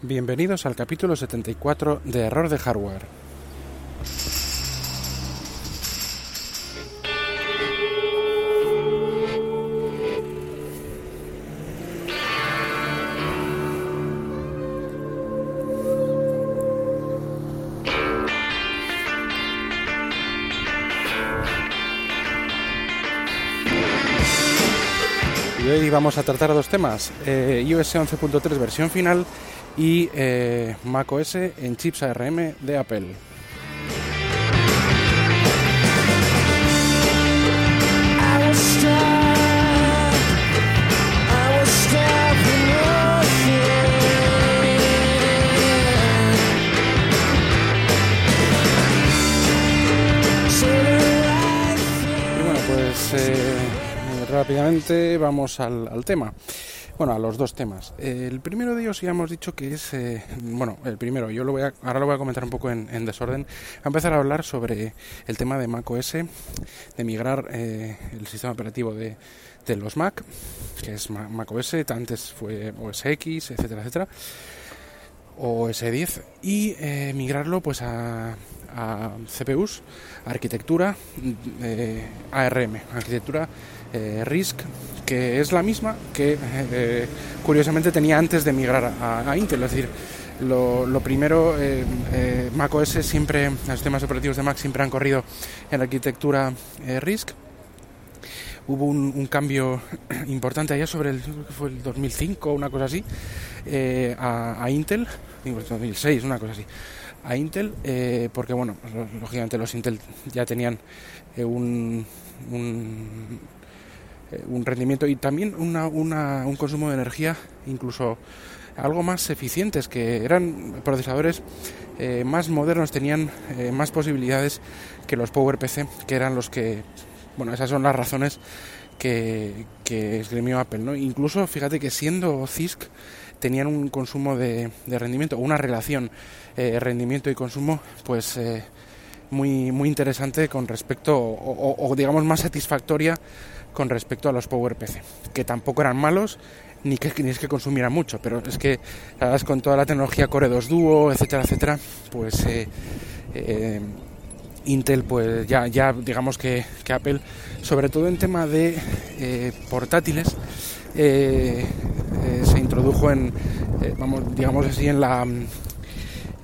Bienvenidos al capítulo 74 de Error de Hardware. Y hoy vamos a tratar dos temas, eh, iOS 11.3 versión final y eh, macOS en chips ARM de Apple. Y bueno, pues eh, rápidamente vamos al, al tema. Bueno, a los dos temas. Eh, el primero de ellos ya hemos dicho que es, eh, bueno, el primero, yo lo voy a, ahora lo voy a comentar un poco en, en desorden. A empezar a hablar sobre el tema de macOS, de migrar eh, el sistema operativo de, de los Mac, que es Ma- macOS, antes fue OS X, etcétera, etcétera, o S10, y eh, migrarlo pues a, a CPUs, arquitectura eh, ARM, arquitectura eh, RISC, que es la misma que eh, curiosamente tenía antes de migrar a, Intel, es decir, lo, primero, eh, eh, macOS siempre, los sistemas operativos de Mac siempre han corrido en la arquitectura eh, RISC. Hubo un, cambio importante allá sobre el, fue el 2005 una cosa así, a, Intel, digo, el 2006, una cosa así, a Intel, porque bueno, lógicamente los Intel ya tenían un, un, un rendimiento y también una, una- un consumo de energía incluso algo más eficientes, que eran procesadores eh, más modernos, tenían eh, más posibilidades que los PowerPC, que eran los que, bueno, esas son las razones que, que esgrimió Apple, ¿no? Incluso, fíjate que siendo CISC tenían un consumo de, de rendimiento, una relación eh, rendimiento y consumo, pues eh, muy, muy interesante con respecto, o, digamos más satisfactoria con respecto a los PowerPC, que tampoco eran malos, ni que, ni es que consumieran mucho, pero es que con toda la tecnología Core 2 Duo, etcétera, etcétera, pues eh, eh, Intel, pues ya, ya digamos que, que Apple, sobre todo en tema de eh, portátiles, se introdujo en, vamos, digamos así, en la...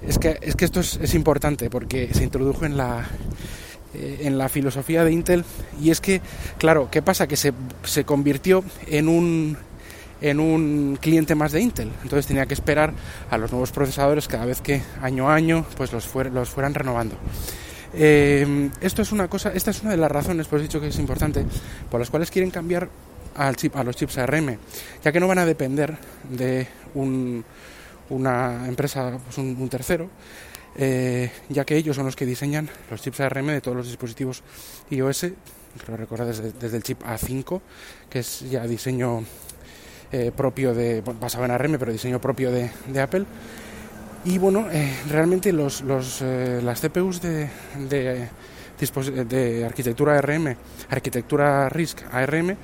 Es que, es que esto es, es importante porque se introdujo en la, eh, en la filosofía de Intel y es que, claro, ¿qué pasa? Que se, se convirtió en un, en un cliente más de Intel. Entonces tenía que esperar a los nuevos procesadores cada vez que año a año pues los, fuer- los fueran renovando. Eh, esto es una cosa, esta es una de las razones, pues he dicho que es importante, por las cuales quieren cambiar al chip, a los chips ARM, ya que no van a depender de un, una empresa, pues un, tercero, eh, ya que ellos son los que diseñan los chips ARM de todos los dispositivos iOS, creo recordar desde, el chip A5, que es ya diseño eh, propio de, bueno, basado en ARM, pero diseño propio de, Apple. Y bueno, eh, realmente los, los, eh, las CPUs de, de, de arquitectura ARM, arquitectura RISC ARM,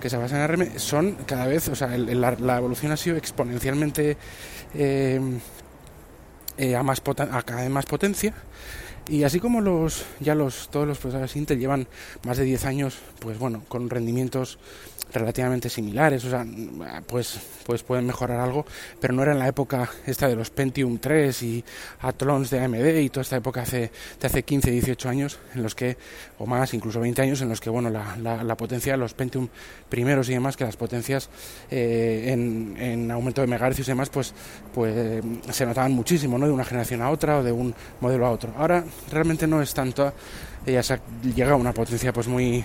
que se basan en ARM, son cada vez, o sea, el- el- la evolución ha sido exponencialmente eh, eh, a, más a cada vez más potencia. Y así como los ya los todos los procesadores Intel llevan más de 10 años, pues bueno, con rendimientos relativamente similares, o sea, pues pues pueden mejorar algo, pero no era en la época esta de los Pentium 3 y Athlons de AMD y toda esta época hace de hace 15, 18 años en los que o más, incluso 20 años en los que bueno, la, la, potencia de los Pentium primeros y demás que las potencias eh, en, en aumento de megahercios y demás, pues pues se notaban muchísimo, ¿no? De una generación a otra o de un modelo a otro. Ahora realmente no es tanto, ya se ha llegado a una potencia pues muy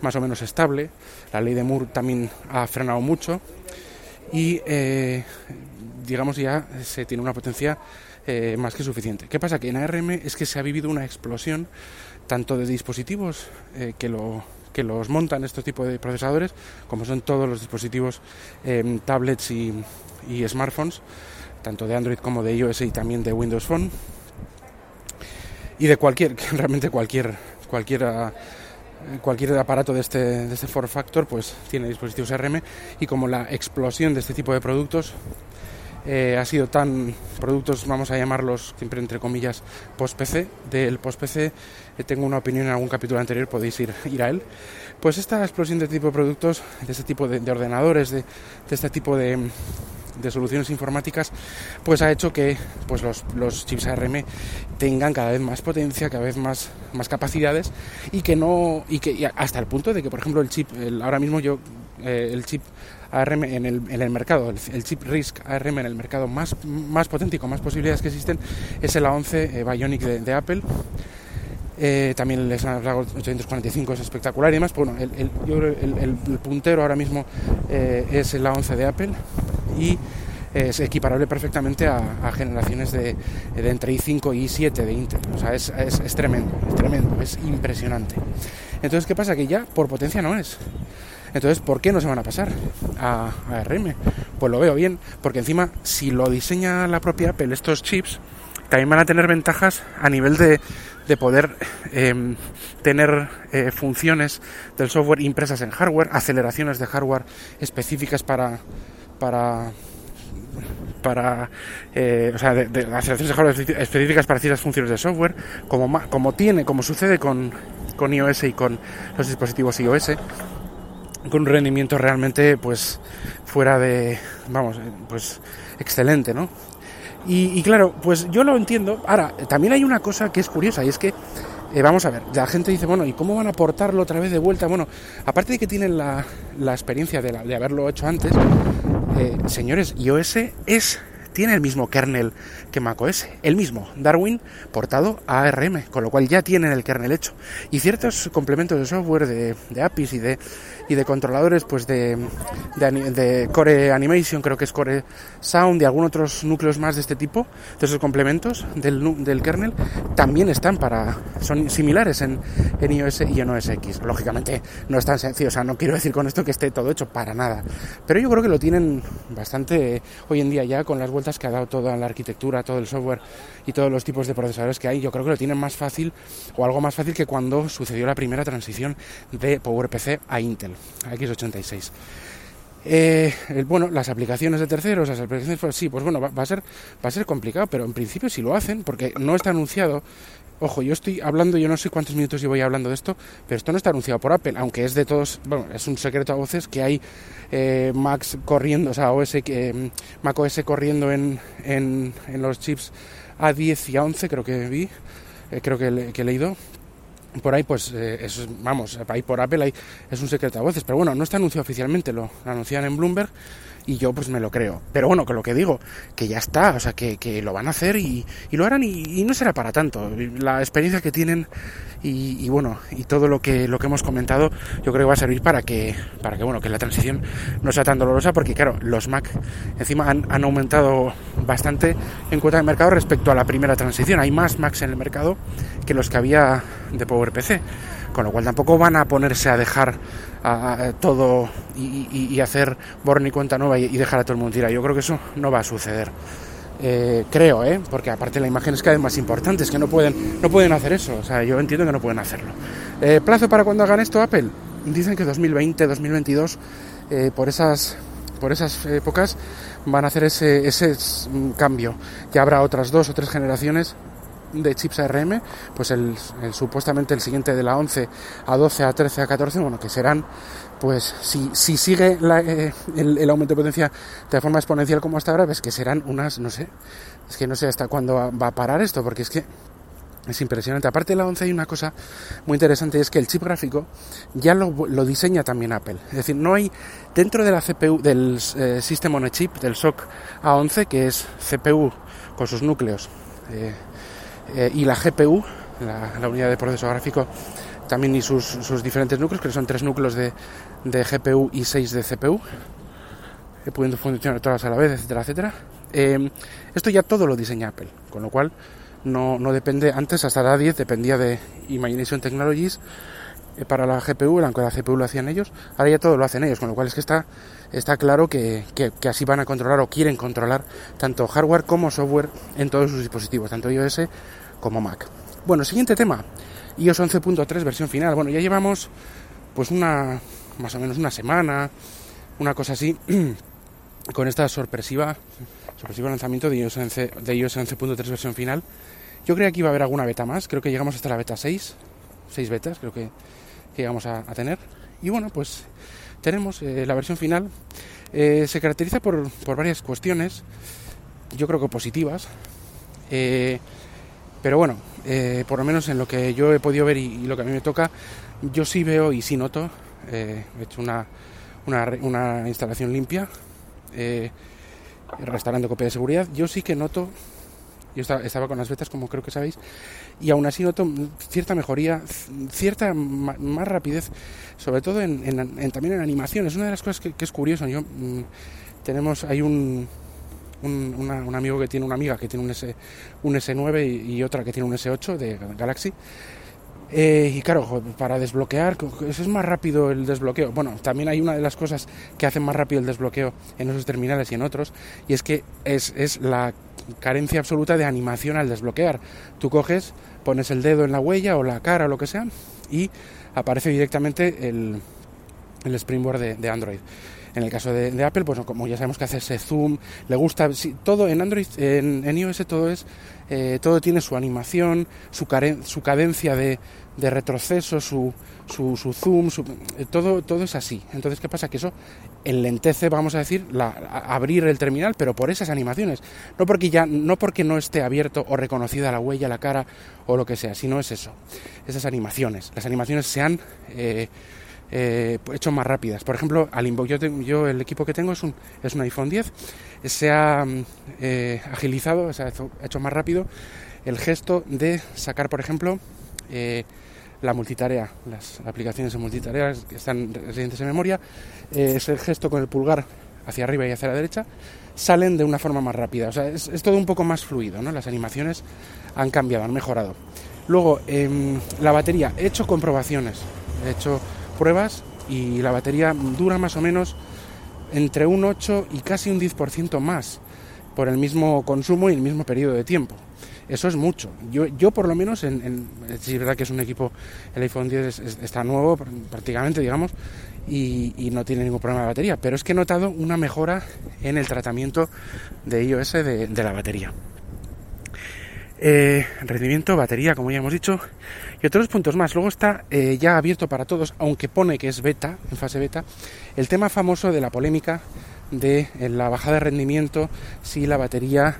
más o menos estable. La ley de Moore también ha frenado mucho y eh, digamos ya se tiene una potencia eh, más que suficiente. ¿Qué pasa? Que en ARM es que se ha vivido una explosión tanto de dispositivos eh, que lo que los montan estos tipos de procesadores, como son todos los dispositivos tablets y, y smartphones, tanto de Android como de iOS y también de Windows Phone, y de cualquier, realmente cualquier, cualquier, ah, cualquier aparato de este, de este form factor, pues tiene dispositivos ARM y como la explosión de este tipo de productos eh, ha sido tan productos, vamos a llamarlos siempre entre comillas, post-PC. Del post-PC eh, tengo una opinión en algún capítulo anterior, podéis ir, ir a él. Pues esta explosión de tipo de productos, de este tipo de, de ordenadores, de, de este tipo de, de soluciones informáticas, pues ha hecho que pues los, chips ARM tengan cada vez más potencia, cada vez más, más capacidades y que no y que hasta el punto de que por ejemplo el chip el, ahora mismo yo eh, el chip ARM en el, el mercado, el, el, chip RISC ARM en el mercado más, más potente y con más posibilidades que existen es el A11 eh, Bionic de, de Apple. Eh, también el Snapdragon 845 es espectacular y demás. Bueno, el, el, yo, el puntero ahora mismo eh, es el A11 de Apple y es equiparable perfectamente a, generaciones de, entre i5 y i7 de Intel. O sea, es, es, tremendo, es tremendo, es impresionante. Entonces, ¿qué pasa? Que ya por potencia no es. Entonces, ¿por qué no se van a pasar a, a ARM? Pues lo veo bien, porque encima, si lo diseña la propia Apple, estos chips, también van a tener ventajas a nivel de, de poder eh, tener eh, funciones del software impresas en hardware, aceleraciones de hardware específicas para para para eh, o sea, de, de, específicas para ciertas funciones de software, como, como tiene, como sucede con, con iOS y con los dispositivos iOS, con un rendimiento realmente pues fuera de vamos pues excelente no y, claro pues yo lo entiendo. Ahora también hay una cosa que es curiosa y es que eh, vamos a ver la gente dice bueno y cómo van a portarlo otra vez de vuelta bueno aparte de que tienen la, la experiencia de, de haberlo hecho antes eh, señores iOS es tiene el mismo kernel que macOS, el mismo, Darwin portado a ARM, con lo cual ya tienen el kernel hecho. Y ciertos complementos de software, de, de APIs y de, y de controladores, pues de, de, de, Core Animation, creo que es Core Sound y algunos otros núcleos más de este tipo, de esos complementos del, del kernel, también están para, son similares en, en iOS y en OS X. Lógicamente no es tan sencillo, o sea, no quiero decir con esto que esté todo hecho para nada, pero yo creo que lo tienen bastante hoy en día ya con las vueltas que ha dado toda la arquitectura, todo el software y todos los tipos de procesadores que hay, yo creo que lo tienen más fácil o algo más fácil que cuando sucedió la primera transición de PowerPC a Intel, a x86. Eh, bueno, las aplicaciones de terceros, las aplicaciones, pues sí, pues bueno, va, va, a ser, va a ser complicado, pero en principio si lo hacen, porque no está anunciado. Ojo, yo estoy hablando, yo no sé cuántos minutos llevo ya hablando de esto, pero esto no está anunciado por Apple, aunque es de todos, bueno, es un secreto a voces que hay eh, Macs corriendo, o sea, OS, eh, Mac OS corriendo en, en, los chips A10 y A11, creo que vi, eh, creo que, le, que he leído, por ahí pues eh, vamos ahí por Apple ahí es un secreto a voces pero bueno no está anunciado oficialmente lo anuncian en Bloomberg y yo pues me lo creo. Pero bueno, que lo que digo, que ya está, o sea, que, que lo van a hacer y, y lo harán y, no será para tanto. La experiencia que tienen y, y, bueno, y todo lo que, lo que hemos comentado, yo creo que va a servir para que, para que bueno, que la transición no sea tan dolorosa, porque claro, los Mac encima han, han aumentado bastante en cuota de mercado respecto a la primera transición. Hay más Macs en el mercado que los que había de PowerPC con lo cual tampoco van a ponerse a dejar todo y, hacer born y cuenta nueva y, dejar a todo el mundo tirar. Yo creo que eso no va a suceder. Eh, creo, ¿eh? porque aparte la imagen es cada vez más importante, es que no pueden, no pueden hacer eso, o sea, yo entiendo que no pueden hacerlo. Eh, ¿Plazo para cuando hagan esto Apple? Dicen que 2020, 2022, eh, por esas por esas épocas van a hacer ese, ese cambio. Ya habrá otras dos o tres generaciones de chips ARM, pues el, supuestamente el siguiente de la 11 a 12 a 13 a 14, bueno, que serán, pues si, si sigue la, eh, el, aumento de potencia de forma exponencial como hasta ahora, ves que serán unas, no sé, es que no sé hasta cuándo va a parar esto, porque es que es impresionante. Aparte de la 11 hay una cosa muy interesante, es que el chip gráfico ya lo, lo diseña también Apple. Es decir, no hay dentro de la CPU, del eh, System on Chip, del SOC A11, que es CPU con sus núcleos, eh, eh, y la GPU, la, la, unidad de proceso gráfico, también y sus, sus, diferentes núcleos, que son tres núcleos de, de GPU y seis de CPU, eh, pudiendo funcionar todas a la vez, etcétera, etcétera. Eh, esto ya todo lo diseña Apple, con lo cual no, no depende, antes hasta la 10 dependía de Imagination Technologies para la GPU, aunque la CPU lo hacían ellos, ahora ya todo lo hacen ellos, con lo cual es que está, está claro que, que, que, así van a controlar o quieren controlar tanto hardware como software en todos sus dispositivos, tanto iOS como Mac. Bueno, siguiente tema, iOS 11.3 versión final. Bueno, ya llevamos pues una, más o menos una semana, una cosa así, con esta sorpresiva, sorpresivo lanzamiento de iOS 11 de iOS 11.3 versión final. Yo creía que iba a haber alguna beta más, creo que llegamos hasta la beta 6, 6 betas creo que, que llegamos a, tener. Y bueno, pues tenemos eh, la versión final. Eh, se caracteriza por, por varias cuestiones, yo creo que positivas. Eh, pero bueno, por lo menos en lo que yo he podido ver y, y lo que a mí me toca, yo sí veo y sí noto. he hecho una, una, una instalación limpia, restaurando copia de seguridad. Yo sí que noto, yo estaba, con las betas, como creo que sabéis, y aún así noto cierta mejoría, cierta más rapidez, sobre todo en, también en animaciones. Una de las cosas que, es curioso, mm, tenemos, hay un, un, amigo que tiene una amiga que tiene un, S, un S9 y, otra que tiene un S8 de Galaxy. Eh, y claro, para desbloquear, eso es más rápido el desbloqueo. Bueno, también hay una de las cosas que hacen más rápido el desbloqueo en esos terminales y en otros, y es que es, es la carencia absoluta de animación al desbloquear. Tú coges, pones el dedo en la huella o la cara o lo que sea, y aparece directamente el, el Springboard de, Android. En el caso de, Apple, pues como ya sabemos que hace ese zoom, le gusta, todo en Android, en, en iOS todo es, eh, todo tiene su animación, su, caren- su cadencia de, de retroceso, su, su, su zoom, su- eh, todo, todo es así. Entonces, ¿qué pasa? Que eso enlentece, vamos a decir, la, abrir el terminal, pero por esas animaciones. No porque ya, no porque no esté abierto o reconocida la huella, la cara o lo que sea, sino es eso, esas animaciones. Las animaciones se han eh, eh, hecho más rápidas. Por ejemplo, al yo, yo el equipo que tengo es un, es un iPhone 10, se ha mm, eh, agilizado, se ha hecho, hecho más rápido el gesto de sacar, por ejemplo, eh, la multitarea, las aplicaciones de multitarea que están residentes en memoria, eh, es el gesto con el pulgar hacia arriba y hacia la derecha, salen de una forma más rápida. O sea, es, todo un poco más fluido, ¿no? Las animaciones han cambiado, han mejorado. Luego, em, la batería, he hecho comprobaciones, he hecho pruebas y la batería dura más o menos entre un 8 y casi un 10% más por el mismo consumo y el mismo periodo de tiempo. Eso es mucho. Yo, yo por lo menos, en, en, es verdad que es un equipo, el iPhone 10 es- es- está nuevo pr- prácticamente, digamos, y, no tiene ningún problema de batería, pero es que he notado una mejora en el tratamiento de iOS de, la batería. Eh, rendimiento, batería, como ya hemos dicho, y otros puntos más. Luego está eh, ya abierto para todos, aunque pone que es beta, en fase beta, el tema famoso de la polémica de eh, la bajada de rendimiento si la batería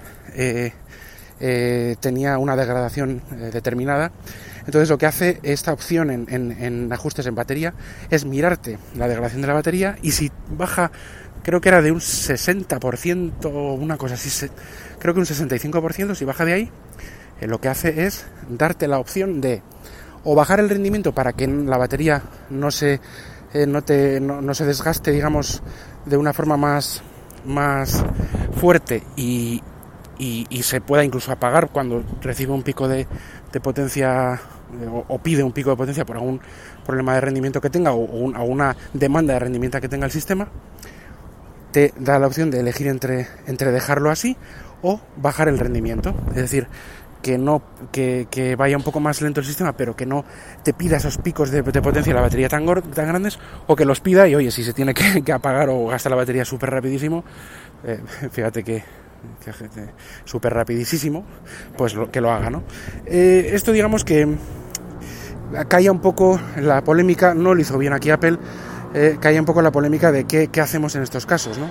eh, tenía una degradación eh, determinada. Entonces lo que hace esta opción en, ajustes en batería es mirarte la degradación de la batería y si baja, creo que era de un 60% o una cosa así, creo que un 65%, si baja de ahí, eh, lo que hace es darte la opción de o bajar el rendimiento para que la batería no se, no te, no se desgaste, digamos, de una forma más, más fuerte y, y, y se pueda incluso apagar cuando recibe un pico de, de potencia eh, o, o pide un pico de potencia por algún problema de rendimiento que tenga o, o un- o una demanda de rendimiento que tenga el sistema, te da la opción de elegir entre, entre dejarlo así o bajar el rendimiento. Es decir, que no que, que vaya un poco más lento el sistema, pero que no te pida esos picos de, de potencia de la batería tan, tan grandes, o que los pida y oye, si se tiene que, que apagar o gasta la batería súper rapidísimo, eh, fíjate que, súper rapidísimo, pues lo, que lo haga, ¿no? Eh, esto digamos que caía un poco la polémica, no lo hizo bien aquí Apple, eh, caía un poco la polémica de qué, hacemos en estos casos, ¿no?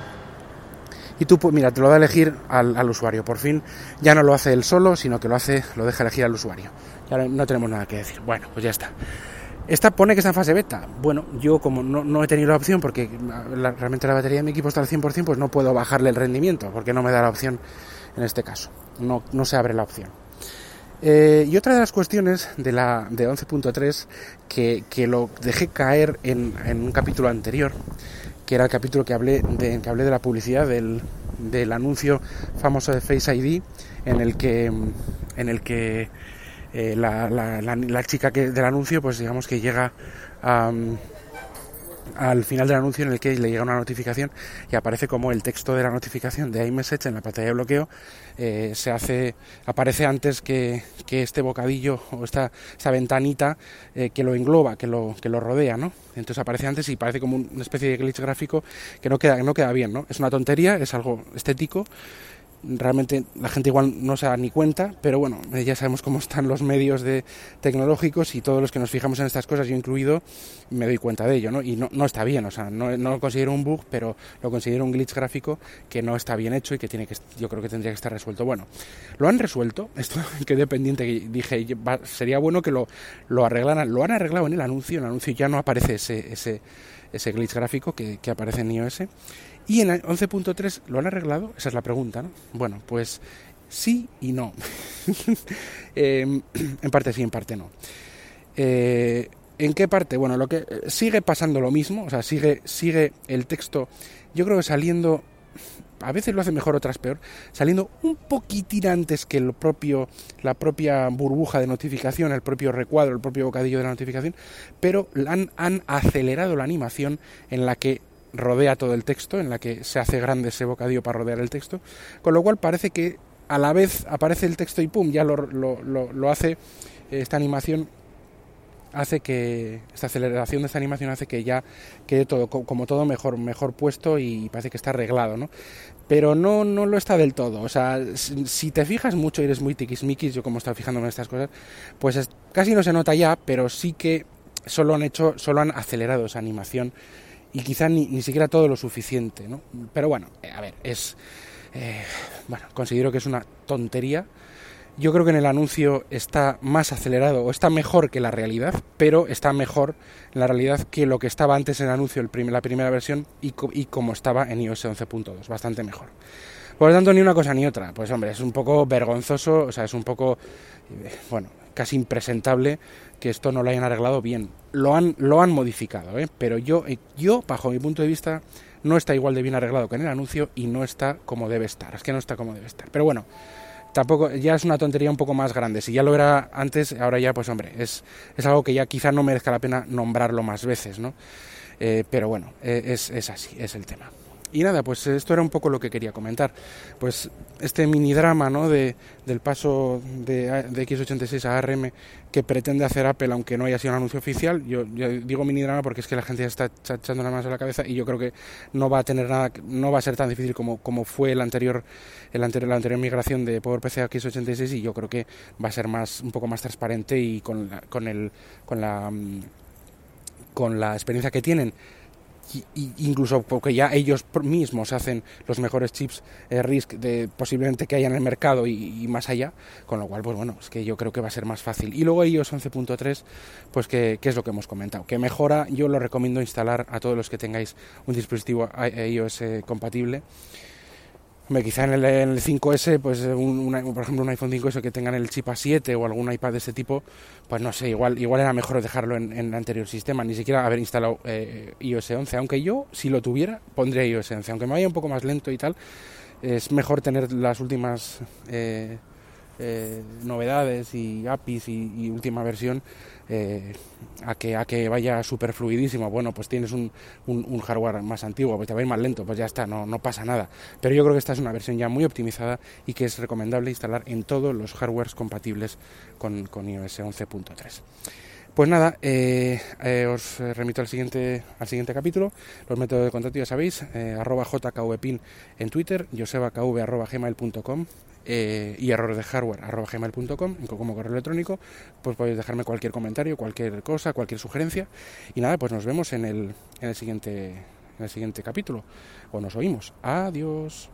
Y tú, pues, mira, te lo da a elegir al, al usuario. Por fin ya no lo hace él solo, sino que lo hace, lo deja elegir al usuario. Ya no tenemos nada que decir. Bueno, pues ya está. Esta pone que está en fase beta. Bueno, yo como no, no he tenido la opción, porque realmente la batería de mi equipo está al 100%, pues no puedo bajarle el rendimiento, porque no me da la opción en este caso. No, no se abre la opción. Eh, y otra de las cuestiones de la de 11.3 que, que lo dejé caer en, en un capítulo anterior, que era el capítulo que hablé de, que hablé de la publicidad del, del anuncio famoso de Face ID, en el que, en el que eh, la, la- la- chica que, del anuncio, pues digamos que llega al final del anuncio en el que le llega una notificación y aparece como el texto de la notificación de iMessage en la pantalla de bloqueo eh, se hace aparece antes que, que este bocadillo o esta, esta ventanita eh, que lo engloba, que lo, que lo rodea, ¿no? Entonces aparece antes y parece como una especie de glitch gráfico que no queda, no queda bien, ¿no? Es una tontería, es algo estético realmente la gente igual no se da ni cuenta, pero bueno, eh, ya sabemos cómo están los medios de tecnológicos y todos los que nos fijamos en estas cosas, yo incluido, me doy cuenta de ello, ¿no? Y no, no está bien, o sea, no, no, lo considero un bug, pero lo considero un glitch gráfico que no está bien hecho y que tiene que, yo creo que tendría que estar resuelto. Bueno, lo han resuelto, esto quedé pendiente, dije, sería bueno que lo, lo arreglaran, lo han arreglado en el anuncio, en el anuncio ya no aparece ese, ese, ese glitch gráfico que, que aparece en iOS y en 11.3 lo han arreglado, esa es la pregunta, ¿no? Bueno, pues sí y no. eh, en parte sí, en parte no. Eh, ¿En qué parte? Bueno, lo que sigue pasando lo mismo, o sea, sigue, sigue el texto, yo creo que saliendo, a veces lo hace mejor, otras peor, saliendo un poquitín antes que el propio, la propia burbuja de notificación, el propio recuadro, el propio bocadillo de la notificación, pero han, acelerado la animación en la que rodea todo el texto, en la que se hace grande ese bocadillo para rodear el texto, con lo cual parece que a la vez aparece el texto y pum, ya lo, lo, lo, lo hace esta animación hace que esta aceleración de esta animación hace que ya quede todo como todo mejor mejor puesto y parece que está arreglado no pero no no lo está del todo. O sea si te fijas mucho eres muy tiquismiquis yo como estaba fijándome en estas cosas pues es, casi no se nota ya pero sí que solo han hecho solo han acelerado esa animación y quizá ni, ni siquiera todo lo suficiente no pero bueno a ver es eh, bueno considero que es una tontería yo creo que en el anuncio está más acelerado o está mejor que la realidad, pero está mejor la realidad que lo que estaba antes en el anuncio, el prim la primera versión, y, co y como estaba en iOS 11.2, bastante mejor. Por lo tanto, ni una cosa ni otra. Pues hombre, es un poco vergonzoso, o sea, es un poco, bueno, casi impresentable que esto no lo hayan arreglado bien. Lo han, lo han modificado, ¿eh? pero yo, yo, bajo mi punto de vista, no está igual de bien arreglado que en el anuncio y no está como debe estar. Es que no está como debe estar. Pero bueno, tampoco ya es una tontería un poco más grande. Si ya lo era antes, ahora ya, pues hombre, es, es algo que ya quizá no merezca la pena nombrarlo más veces, ¿no? Eh, pero bueno, es, es así, es el tema. Y nada, pues esto era un poco lo que quería comentar. Pues este mini drama ¿no? de, del paso de, de, X86 a ARM que pretende hacer Apple, aunque no haya sido un anuncio oficial. Yo, digo mini drama porque es que la gente ya está echando las manos a la cabeza y yo creo que no va a tener nada, no va a ser tan difícil como, como fue el anterior, el anterior, la anterior migración de PowerPC a X86 y yo creo que va a ser más, un poco más transparente y con la, con el, con la, con la experiencia que tienen incluso porque ya ellos mismos hacen los mejores chips eh, RISC de posiblemente que haya en el mercado y, y, más allá, con lo cual, pues bueno, es que yo creo que va a ser más fácil. Y luego iOS 11.3, pues que, que, es lo que hemos comentado, que mejora, yo lo recomiendo instalar a todos los que tengáis un dispositivo iOS eh, compatible. Quizá en el, en el 5S, pues un, por ejemplo un iPhone 5S que tengan el chip A7 o algún iPad de este tipo, pues no sé, igual, igual era mejor dejarlo en, en el anterior sistema, ni siquiera haber instalado eh, iOS 11, aunque yo, si lo tuviera, pondría iOS 11, aunque me vaya un poco más lento y tal, es mejor tener las últimas eh, eh, novedades y APIs y, última versión eh, a, que, a que vaya súper fluidísimo. Bueno, pues tienes un, hardware más antiguo, pues te va a más lento, pues ya está, no, no pasa nada. Pero yo creo que esta es una versión ya muy optimizada y que es recomendable instalar en todos los hardwares compatibles con, iOS 11.3. Pues nada, eh, os remito al siguiente, al siguiente capítulo. Los métodos de contacto ya sabéis, eh, arroba jkvpin en Twitter, josebakv arroba eh, y errores de hardware arroba gmail.com como correo electrónico. Pues podéis dejarme cualquier comentario, cualquier cosa, cualquier sugerencia. Y nada, pues nos vemos en el, en el, siguiente, en el siguiente capítulo. O nos oímos. Adiós.